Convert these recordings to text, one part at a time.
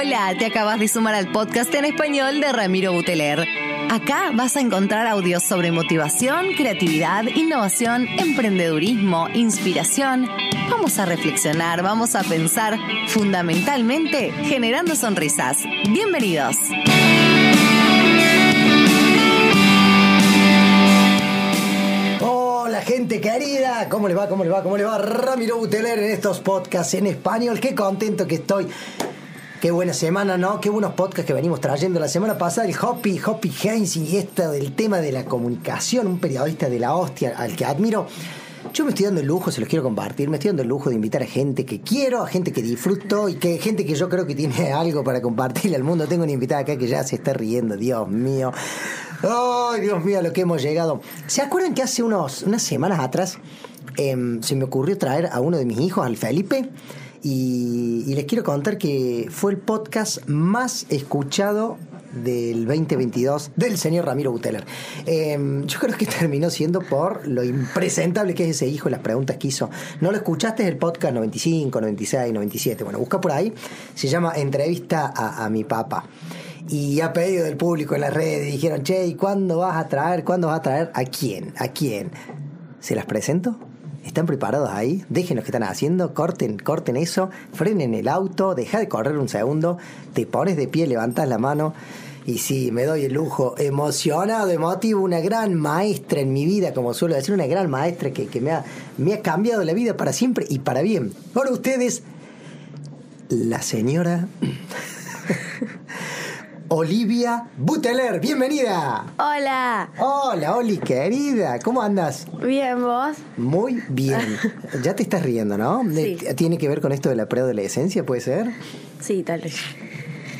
Hola, te acabas de sumar al podcast en español de Ramiro Buteler. Acá vas a encontrar audios sobre motivación, creatividad, innovación, emprendedurismo, inspiración. Vamos a reflexionar, vamos a pensar, fundamentalmente generando sonrisas. Bienvenidos. Hola gente querida, ¿cómo le va? ¿Cómo le va? ¿Cómo le va? Ramiro Buteler en estos podcasts en español. Qué contento que estoy. Qué buena semana, ¿no? Qué buenos podcasts que venimos trayendo. La semana pasada el Hoppy, Hoppy Haynes y esto del tema de la comunicación, un periodista de la hostia al que admiro. Yo me estoy dando el lujo, se los quiero compartir, me estoy dando el lujo de invitar a gente que quiero, a gente que disfruto y que gente que yo creo que tiene algo para compartirle al mundo. Tengo una invitada acá que ya se está riendo, Dios mío. ¡Ay, Dios mío, a lo que hemos llegado! ¿Se acuerdan que hace unos, unas semanas atrás em, se me ocurrió traer a uno de mis hijos, al Felipe? Y, les quiero contar que fue el podcast más escuchado del 2022 del señor Ramiro Buteler. Eh, yo creo que terminó siendo por lo impresentable que es ese hijo y las preguntas que hizo. ¿No lo escuchaste? Es el podcast 95, 96, 97. Bueno, busca por ahí. Se llama Entrevista a, mi papá. Y a pedido del público en las redes dijeron, che, ¿y cuándo vas a traer? ¿Cuándo vas a traer? ¿A quién? ¿A quién? ¿Se las presento? ¿Están preparados ahí? Dejen lo que están haciendo, corten, corten eso, frenen el auto, deja de correr un segundo, te pones de pie, levantas la mano. Y sí, me doy el lujo, emocionado, emotivo, una gran maestra en mi vida, como suelo decir, una gran maestra que, que me, ha, me ha cambiado la vida para siempre y para bien. Ahora ustedes, la señora Olivia Buteler, bienvenida. Hola. Hola, Oli, querida, ¿cómo andas? Bien, vos. Muy bien. Ya te estás riendo, ¿no? Sí. ¿Tiene que ver con esto de la preadolescencia, puede ser? Sí, tal vez.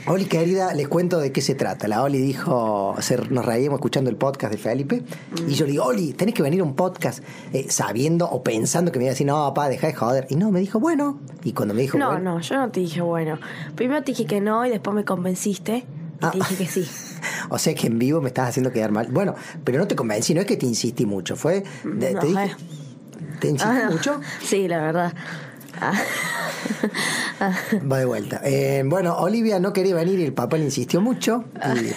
Oli, querida, les cuento de qué se trata. La Oli dijo, nos reíamos escuchando el podcast de Felipe, y yo le digo, Oli, tenés que venir a un podcast eh, sabiendo o pensando que me iba a decir, no, papá, deja de joder. Y no, me dijo, bueno. Y cuando me dijo, No, bueno, no, yo no te dije bueno. Primero te dije que no y después me convenciste Ah. te dije que sí. o sea que en vivo me estás haciendo quedar mal. Bueno, pero no te convencí, no es que te insistí mucho, fue, de- No, te dije, eh. ¿te insistí Ah, no. mucho? Sí, la verdad. Ah. Va de vuelta. Eh, bueno, Olivia no quería venir y el papá le insistió mucho. y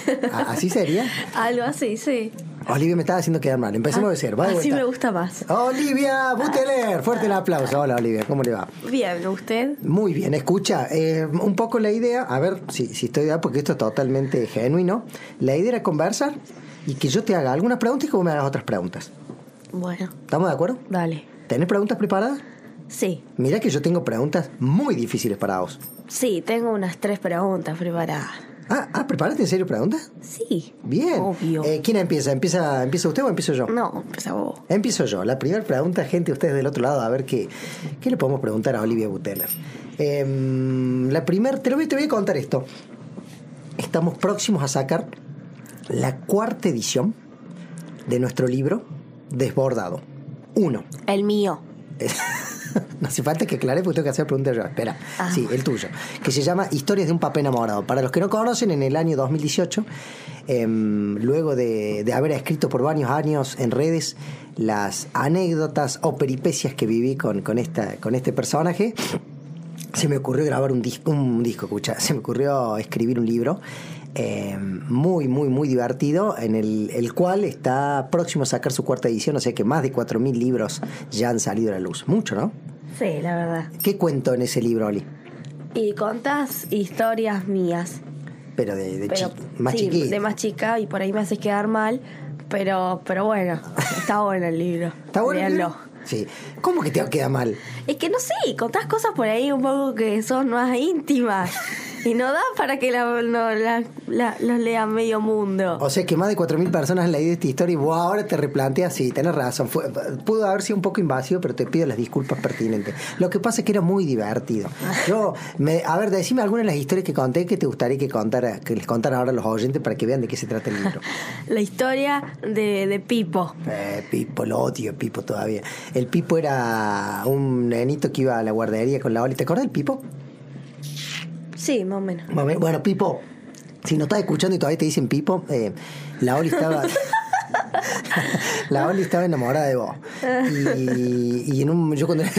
así sería. Algo así, sí. Olivia me estaba haciendo quedar mal. Empecemos de cero. Va de Así vuelta. me gusta más. Olivia Buteler, fuerte el aplauso. Hola Olivia, ¿cómo le va? Bien, ¿usted? Muy bien, escucha, eh, un poco la idea, a ver si, si estoy de porque esto es totalmente genuino. La idea era conversar y que yo te haga algunas preguntas y que vos me hagas otras preguntas. Bueno, ¿Estamos de acuerdo? dale. ¿Tenés preguntas preparadas? Sí, Mira que yo tengo preguntas muy difíciles para vos. sí, tengo unas tres preguntas preparadas. Ah, ah ¿preparaste en serio preguntas? Sí. Bien. Obvio. Eh, ¿Quién empieza? empieza? ¿Empieza usted o empiezo yo? No, empieza vos. Empiezo yo. La primera pregunta, gente, ustedes del otro lado, a ver qué, qué le podemos preguntar a Olivia Buteler. Em, la primera, te, lo voy- te voy a contar esto. Estamos próximos a sacar la cuarta edición de nuestro libro Desbordado. Uno. El mío. No hace falta que aclare porque tengo que hacer preguntas yo. Espera. Ah. Sí, el tuyo. Que se llama Historias de un papá enamorado. Para los que no conocen, en el año 2018, em, luego de, de haber escrito por varios años en redes las anécdotas o peripecias que viví con, con, esta, con este personaje, se me ocurrió grabar un disco, un disco, escucha, se me ocurrió escribir un libro eh, muy, muy, muy divertido, en el, el cual está próximo a sacar su cuarta edición, o sea que más de 4.000 libros ya han salido a la luz. Mucho, ¿no? Sí, la verdad. ¿Qué cuento en ese libro, Oli? Y contás historias mías. Pero de, de pero, chi- más sí, de más chica y por ahí me haces quedar mal, pero pero bueno, está bueno el libro. ¿Está bueno? el Léanlo. libro? Sí. ¿Cómo que te queda mal? Es que no sé, contás cosas por ahí un poco que son más íntimas y no da para que la, no, la- la- los lea medio mundo. O sea que más de 4.000 personas han leído esta historia y vos ahora te replanteas, sí, tenés razón. Fue, pudo haber sido un poco invasivo, pero te pido las disculpas pertinentes. Lo que pasa es que era muy divertido. Yo, me, a ver, decime algunas de las historias que conté que te gustaría que, contara, que les contara ahora a los oyentes para que vean de qué se trata el libro. La historia de, de Pipo. Eh, Pipo, lo odio, Pipo todavía. El Pipo era un nenito que iba a la guardería con la Oli. ¿Te acuerdas del Pipo? Sí, más o menos. Bueno, Pipo, si no estás escuchando y todavía te dicen Pipo, eh, la Oli estaba. la Oli estaba enamorada de vos. Y, y en un, yo cuando era,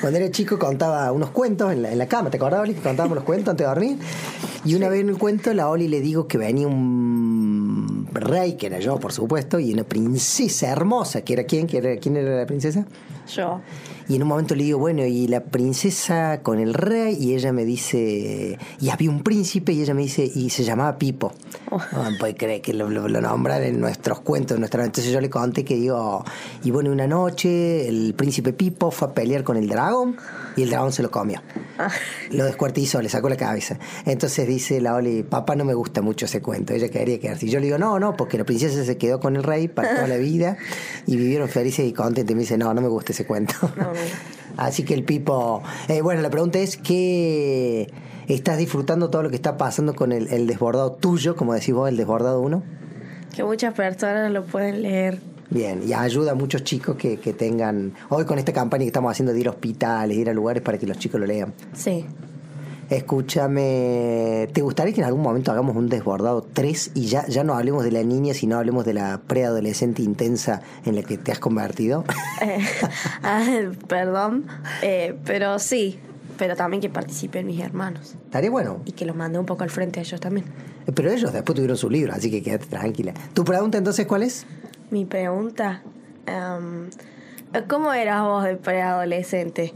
cuando era chico contaba unos cuentos en la, en la cama, ¿te acordás, Oli? Que contábamos los cuentos antes de dormir. Y una vez en un cuento, la Oli le digo que venía un rey, que era yo, por supuesto, y una princesa hermosa, que era quién, ¿Quién era, quién era la princesa. Yo. Y en un momento le digo, bueno, y la princesa con el rey, y ella me dice, y había un príncipe, y ella me dice, y se llamaba Pipo. No me puede creer que lo, lo, lo nombran en nuestros cuentos, en nuestra... Entonces yo le conté que digo, y bueno, una noche el príncipe Pipo fue a pelear con el dragón, y el dragón se lo comió. Lo descuartizó, le sacó la cabeza. Entonces dice la Oli, papá no me gusta mucho ese cuento, ella quería quedarse. Y yo le digo, no, no, porque la princesa se quedó con el rey para toda la vida, y vivieron felices y contentos. Y me dice, no, no me gusta ese cuento. Así que el Pipo. Eh, bueno, la pregunta es: ¿qué estás disfrutando todo lo que está pasando con el, el desbordado tuyo, como decís vos, el desbordado uno? Que muchas personas lo pueden leer. Bien, y ayuda a muchos chicos que, que tengan. Hoy con esta campaña que estamos haciendo de ir a hospitales, ir a lugares para que los chicos lo lean. Sí. Escúchame, ¿te gustaría que en algún momento hagamos un desbordado 3 y ya, ya no hablemos de la niña, sino hablemos de la preadolescente intensa en la que te has convertido? Eh, ah, perdón, eh, pero sí, pero también que participen mis hermanos Estaría bueno. y que los mande un poco al frente a ellos también. Pero ellos después tuvieron su libro, así que quédate tranquila. ¿Tu pregunta entonces cuál es? Mi pregunta, em, ¿cómo eras vos de preadolescente?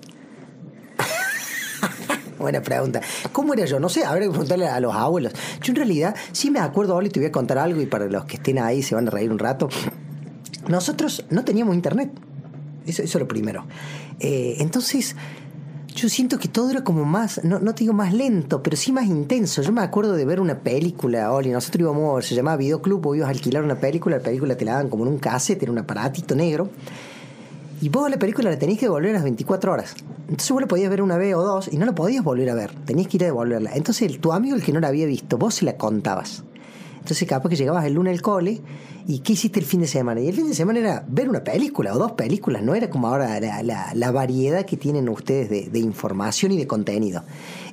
Buena pregunta. ¿Cómo era yo? No sé, habrá que preguntarle a los abuelos. Yo en realidad sí me acuerdo, Oli, te voy a contar algo y para los que estén ahí se van a reír un rato. Nosotros no teníamos internet. Eso, eso es lo primero. Eh, entonces, yo siento que todo era como más, no, no te digo más lento, pero sí más intenso. Yo me acuerdo de ver una película, Oli, nosotros íbamos, se llamaba Videoclub, vos ibas a alquilar una película, la película te la daban como en un cassette, era un aparatito negro. Y vos la película la tenías que devolver a las 24 horas. Entonces vos la podías ver una vez o dos y no la podías volver a ver. Tenías que ir a devolverla. Entonces tu amigo, el que no la había visto, vos se la contabas. Entonces capaz que llegabas el lunes al cole y ¿qué hiciste el fin de semana? Y el fin de semana era ver una película o dos películas. No era como ahora la, la- la variedad que tienen ustedes de, de información y de contenido.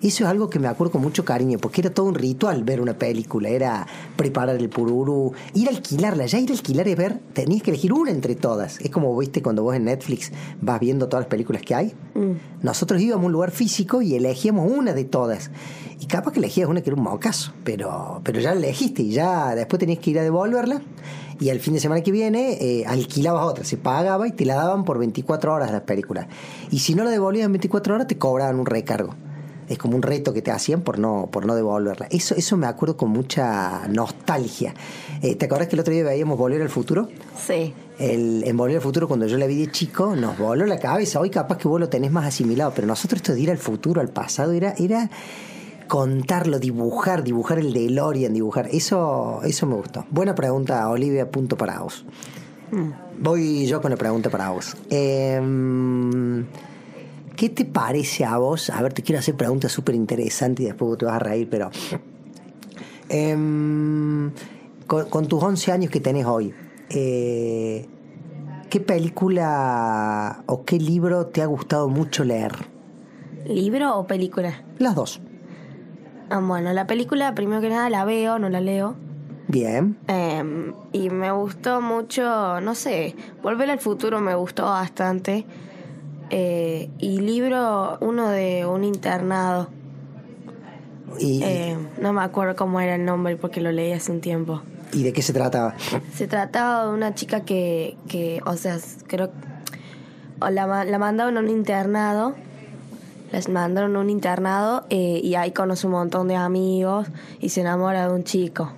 Eso es algo que me acuerdo con mucho cariño porque era todo un ritual ver una película. Era preparar el pururu, ir a alquilarla. Ya ir a alquilar y ver, tenías que elegir una entre todas. Es como viste cuando vos en Netflix vas viendo todas las películas que hay. Nosotros íbamos a un lugar físico y elegíamos una de todas. Y capaz que elegías una que era un mocazo, pero, pero ya la elegiste y ya después tenías que ir a devolverla. Y al fin de semana que viene eh, alquilabas otra, se pagaba y te la daban por 24 horas la película. Y si no la devolvías en 24 horas, te cobraban un recargo. Es como un reto que te hacían por no, por no devolverla. Eso, eso me acuerdo con mucha nostalgia. Eh, ¿Te acuerdas que el otro día veíamos Volver al Futuro? Sí. El, en Volver al Futuro, cuando yo la vi de chico, nos voló la cabeza. Hoy capaz que vos lo tenés más asimilado, pero nosotros esto de ir al futuro, al pasado, era, era contarlo, dibujar, dibujar el DeLorean, dibujar. Eso, eso me gustó. Buena pregunta, Olivia, punto para vos. Voy yo con la pregunta para vos. Em, ¿Qué te parece a vos? A ver, te quiero hacer preguntas súper interesantes y después te vas a reír, pero... Em, con, con tus 11 años que tenés hoy, eh, ¿qué película o qué libro te ha gustado mucho leer? ¿Libro o película? Las dos. Ah, bueno, la película, primero que nada, la veo, no la leo. Bien. Em, y me gustó mucho, no sé, Volver al futuro me gustó bastante. Eh, y libro, uno de un internado. ¿Y, Eh, no me acuerdo cómo era el nombre porque lo leí hace un tiempo. ¿Y de qué se trataba? Se trataba de una chica que, que o sea, creo o la, la mandaron a un internado. Les mandaron a un internado eh, y ahí conoce un montón de amigos y se enamora de un chico.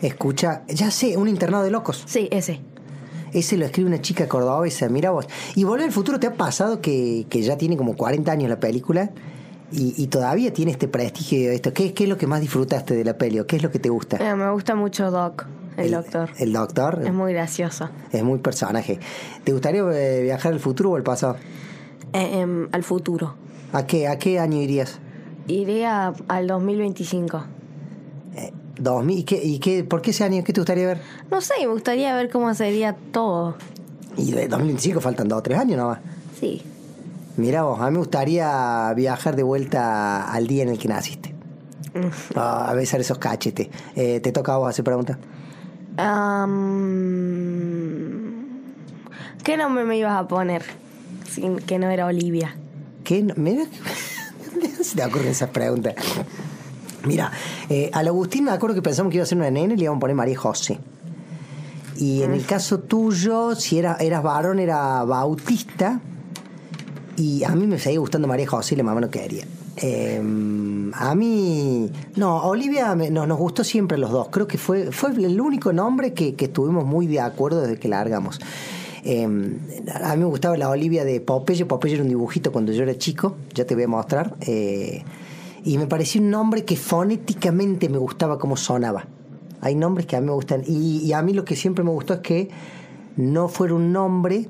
Escucha, ya sé, un internado de locos. Sí, ese. Ese lo escribe una chica cordobesa, mira vos. Y Volver al Futuro, ¿te ha pasado que, que ya tiene como 40 años la película? Y, y todavía tiene este prestigio de esto. ¿Qué, ¿Qué es lo que más disfrutaste de la peli? o ¿Qué es lo que te gusta? Eh, me gusta mucho Doc, el, doctor. El doctor. Es muy gracioso. Es muy personaje. ¿Te gustaría eh, viajar al futuro o al pasado? Eh, em, al futuro. ¿A qué, ¿A qué año irías? Iré a- al 2025. Eh, 2000, ¿Y, qué, y qué, por qué ese año? ¿Qué te gustaría ver? No sé, me gustaría ver cómo sería todo. Y de 2025 faltan dos o tres años nomás. Sí. Mira vos, a mí me gustaría viajar de vuelta al día en el que naciste. Ah, a besar esos cachetes. Eh, ¿Te toca a vos hacer pregunta? Am, ¿Qué nombre me ibas a poner? Sin, que no era Olivia. ¿Qué? no- Mira, ¿de se te ocurren esas preguntas? Mira, eh, al Agustín me acuerdo que pensamos que iba a ser una nena y le íbamos a poner María José. Y en el caso tuyo, si era, eras varón, era Bautista. Y a mí me seguía gustando María José y la mamá no quería. Eh, a mí, no, Olivia me- no, nos gustó siempre los dos. Creo que fue, fue el único nombre que, que estuvimos muy de acuerdo desde que largamos. Eh, a mí me gustaba la Olivia de Popeye. Popeye era un dibujito cuando yo era chico, ya te voy a mostrar. Eh, y me pareció un nombre que fonéticamente me gustaba cómo sonaba. Hay nombres que a mí me gustan. Y, a mí lo que siempre me gustó es que no fuera un nombre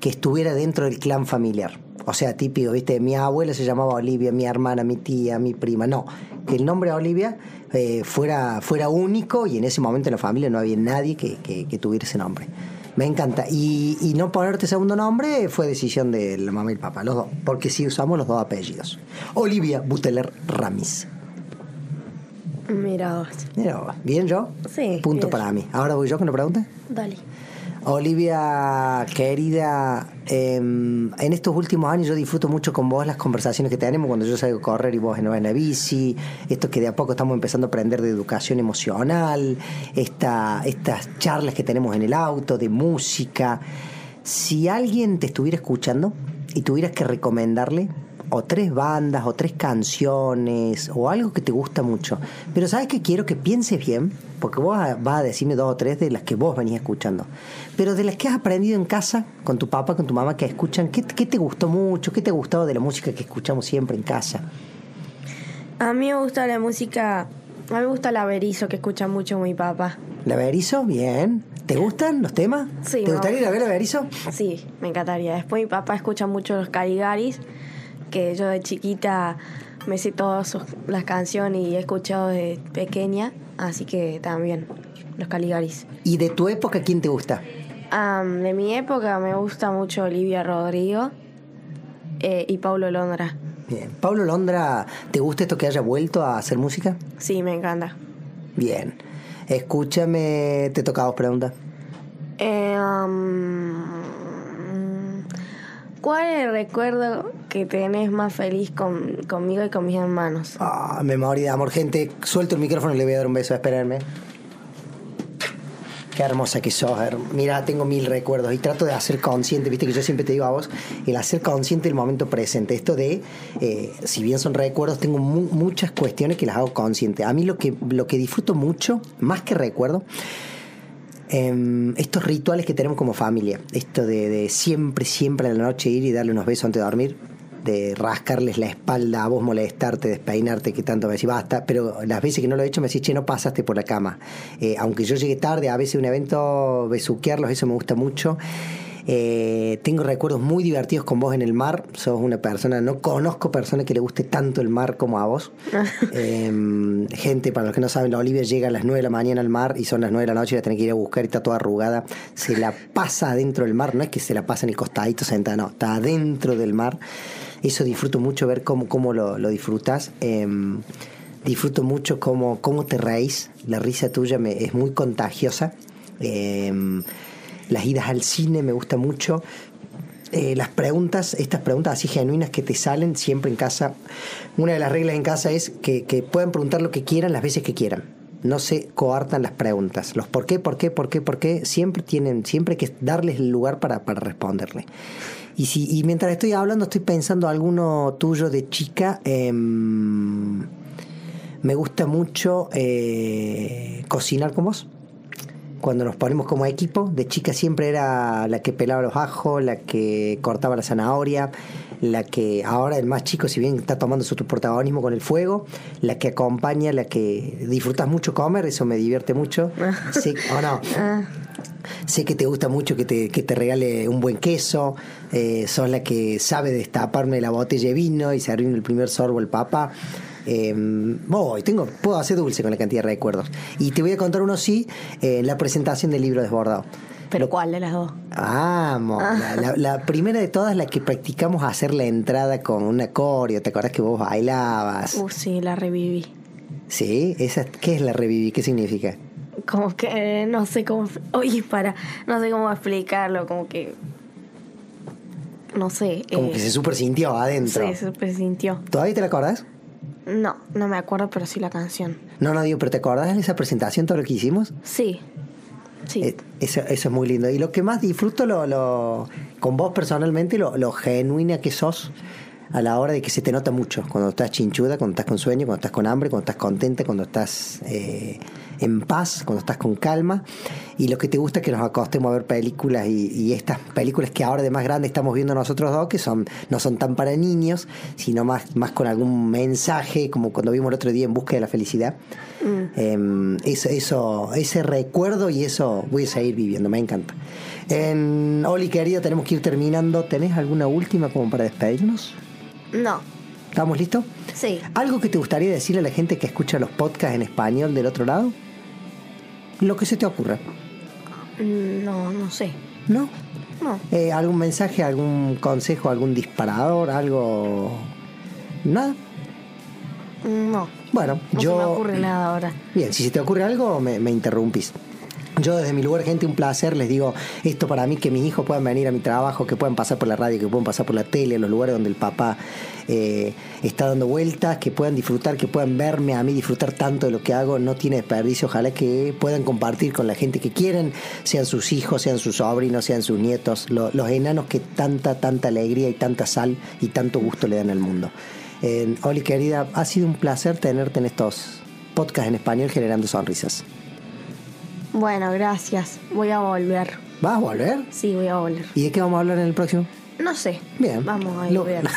que estuviera dentro del clan familiar. O sea, típico, ¿viste? Mi abuela se llamaba Olivia, mi hermana, mi tía, mi prima. No, que el nombre Olivia eh, fuera, fuera único y en ese momento en la familia no había nadie que tuviera ese nombre. Me encanta. Y, y no ponerte segundo nombre fue decisión de la mamá y el papá, los dos. Porque sí usamos los dos apellidos. Olivia Buteler Ramis. Mira vos. Mira, vos, ¿bien yo? Sí, Punto bien. para mí. Ahora voy yo con la pregunta. Dale. Olivia, querida, em, en estos últimos años yo disfruto mucho con vos las conversaciones que tenemos cuando yo salgo a correr y vos en la bici, esto que de a poco estamos empezando a aprender de educación emocional, esta, estas charlas que tenemos en el auto, de música. Si alguien te estuviera escuchando y tuvieras que recomendarle o tres bandas o tres canciones o algo que te gusta mucho, pero sabes que quiero que pienses bien, porque vos a- vas a decirme dos o tres de las que vos venís escuchando, pero de las que has aprendido en casa con tu papá, con tu mamá que escuchan, ¿qué, qué te gustó mucho? ¿Qué te ha gustado de la música que escuchamos siempre en casa? A mí me gusta la música. A mí me gusta la Berizo que escucha mucho mi papá. ¿La Berizo? Bien. ¿Te gustan los temas? Sí, ¿Te gustaría ir a ver la Berizo? Sí, me encantaría. Después mi papá escucha mucho los Caligaris, que yo de chiquita me sé todas sus- las canciones y he escuchado de pequeña, así que también los Caligaris. ¿Y de tu época quién te gusta? De mi época me gusta mucho Olivia Rodrigo eh, y Paulo Londra. Bien. Pablo Londra, ¿te gusta esto que haya vuelto a hacer música? Sí, me encanta. Bien. Escúchame, te toca a vos pregunta. Eh, ¿Cuál es el recuerdo que tenés más feliz con- conmigo y con mis hermanos? Ah, memoria de amor, gente. Suelto el micrófono y le voy a dar un beso. Espérenme. Qué hermosa que sos. Mira, tengo mil recuerdos y trato de hacer consciente, viste que yo siempre te digo a vos, el hacer consciente el momento presente. Esto de, eh, si bien son recuerdos, tengo mu- muchas cuestiones que las hago consciente. A mí lo que, lo que disfruto mucho, más que recuerdo, em, estos rituales que tenemos como familia. Esto de, de siempre, siempre en la noche ir y darle unos besos antes de dormir. De rascarles la espalda, a vos molestarte, despeinarte, que tanto me decís basta. Pero las veces que no lo he hecho me decís, che, no pasaste por la cama. Eh, aunque yo llegué tarde, a veces un evento, besuquearlos, eso me gusta mucho. Eh, tengo recuerdos muy divertidos con vos en el mar. Sos una persona, no conozco persona que le guste tanto el mar como a vos. Eh, gente, para los que no saben, la Olivia llega a las 9 de la mañana al mar y son las 9 de la noche y la tiene que ir a buscar y está toda arrugada. Se la pasa adentro del mar, no es que se la pasa en el costadito sentada, no, está adentro del mar. Eso disfruto mucho ver cómo, cómo lo, lo disfrutas. Eh, disfruto mucho cómo, cómo te reís. La risa tuya me, es muy contagiosa. Eh, las idas al cine me gusta mucho. Eh, las preguntas, estas preguntas así genuinas que te salen siempre en casa. Una de las reglas en casa es que, que puedan preguntar lo que quieran las veces que quieran. No se coartan las preguntas. Los por qué, por qué, por qué, por qué, siempre tienen, siempre hay que darles el lugar para, para responderle. Y si, y mientras estoy hablando, estoy pensando alguno tuyo de chica. em, me gusta mucho eh, cocinar con vos cuando nos ponemos como equipo. De chica siempre era la que pelaba los ajos, la que cortaba la zanahoria, la que ahora el más chico, si bien está tomando su protagonismo con el fuego, la que acompaña, la que disfrutas mucho comer, eso me divierte mucho. Sí, ¿O no? Sé que te gusta mucho que te, que te regale un buen queso, eh, sos la que sabe destaparme la botella de vino y servirme el primer sorbo el papá. Eh, voy, tengo, puedo hacer dulce con la cantidad de recuerdos. Y te voy a contar uno sí, eh, la presentación del libro desbordado. ¿Pero cuál de las dos? Vamos, la, la- la primera de todas, la que practicamos hacer la entrada con un acorio, ¿te acuerdas que vos bailabas? Uh, sí, la reviví. Sí, esa, ¿qué es la reviví? ¿Qué significa? como que no sé cómo. Oye, para. No sé cómo explicarlo, como que. No sé. Como eh, que se super sintió adentro. Sí, se presintió. ¿Todavía te la acordás? No, no me acuerdo, pero sí la canción. No, no digo, pero ¿te acordás de esa presentación, todo lo que hicimos? Sí. Sí. Eh, eso, eso es muy lindo. Y lo que más disfruto lo, lo, con vos personalmente, lo, lo genuina que sos a la hora de que se te nota mucho. Cuando estás chinchuda, cuando estás con sueño, cuando estás con hambre, cuando estás contenta, cuando estás eh, en paz, cuando estás con calma. Y lo que te gusta es que nos acostemos a ver películas y, y estas películas que ahora de más grande estamos viendo nosotros dos, que son no son tan para niños, sino más, más con algún mensaje, como cuando vimos el otro día en Busca de la Felicidad. Eh, eso, eso, ese recuerdo y eso voy a seguir viviendo, me encanta. En Oli, querida, tenemos que ir terminando. ¿Tenés alguna última como para despedirnos? No. ¿Estamos listos? Sí. ¿Algo que te gustaría decirle a la gente que escucha los podcasts en español del otro lado? Lo que se te ocurra. Mm, No, no sé. ¿No? No. Eh, ¿Algún mensaje, algún consejo, algún disparador, algo? ¿Nada? No. Bueno, No yo. se me ocurre nada ahora. Bien, si se te ocurre algo, me, me interrumpís. Yo desde mi lugar, gente, un placer, les digo esto para mí, que mis hijos puedan venir a mi trabajo, que puedan pasar por la radio, que puedan pasar por la tele, los lugares donde el papá eh, está dando vueltas, que puedan disfrutar, que puedan verme a mí disfrutar tanto de lo que hago, no tiene desperdicio, ojalá que puedan compartir con la gente que quieren, sean sus hijos, sean sus sobrinos, sean sus nietos, lo- los enanos que tanta, tanta alegría y tanta sal y tanto gusto le dan al mundo. Eh, Oli, querida, ha sido un placer tenerte en estos podcasts en español generando sonrisas. Bueno, gracias. Voy a volver. ¿Vas a volver? Sí, voy a volver. ¿Y de qué vamos a hablar en el próximo? No sé. Bien. Vamos a Lo- ver.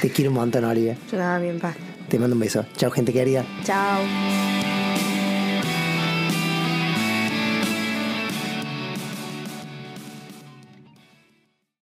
Te quiero un montón, Olivia. Yo también, pa. Te mando un beso. Chao, gente querida. Chao.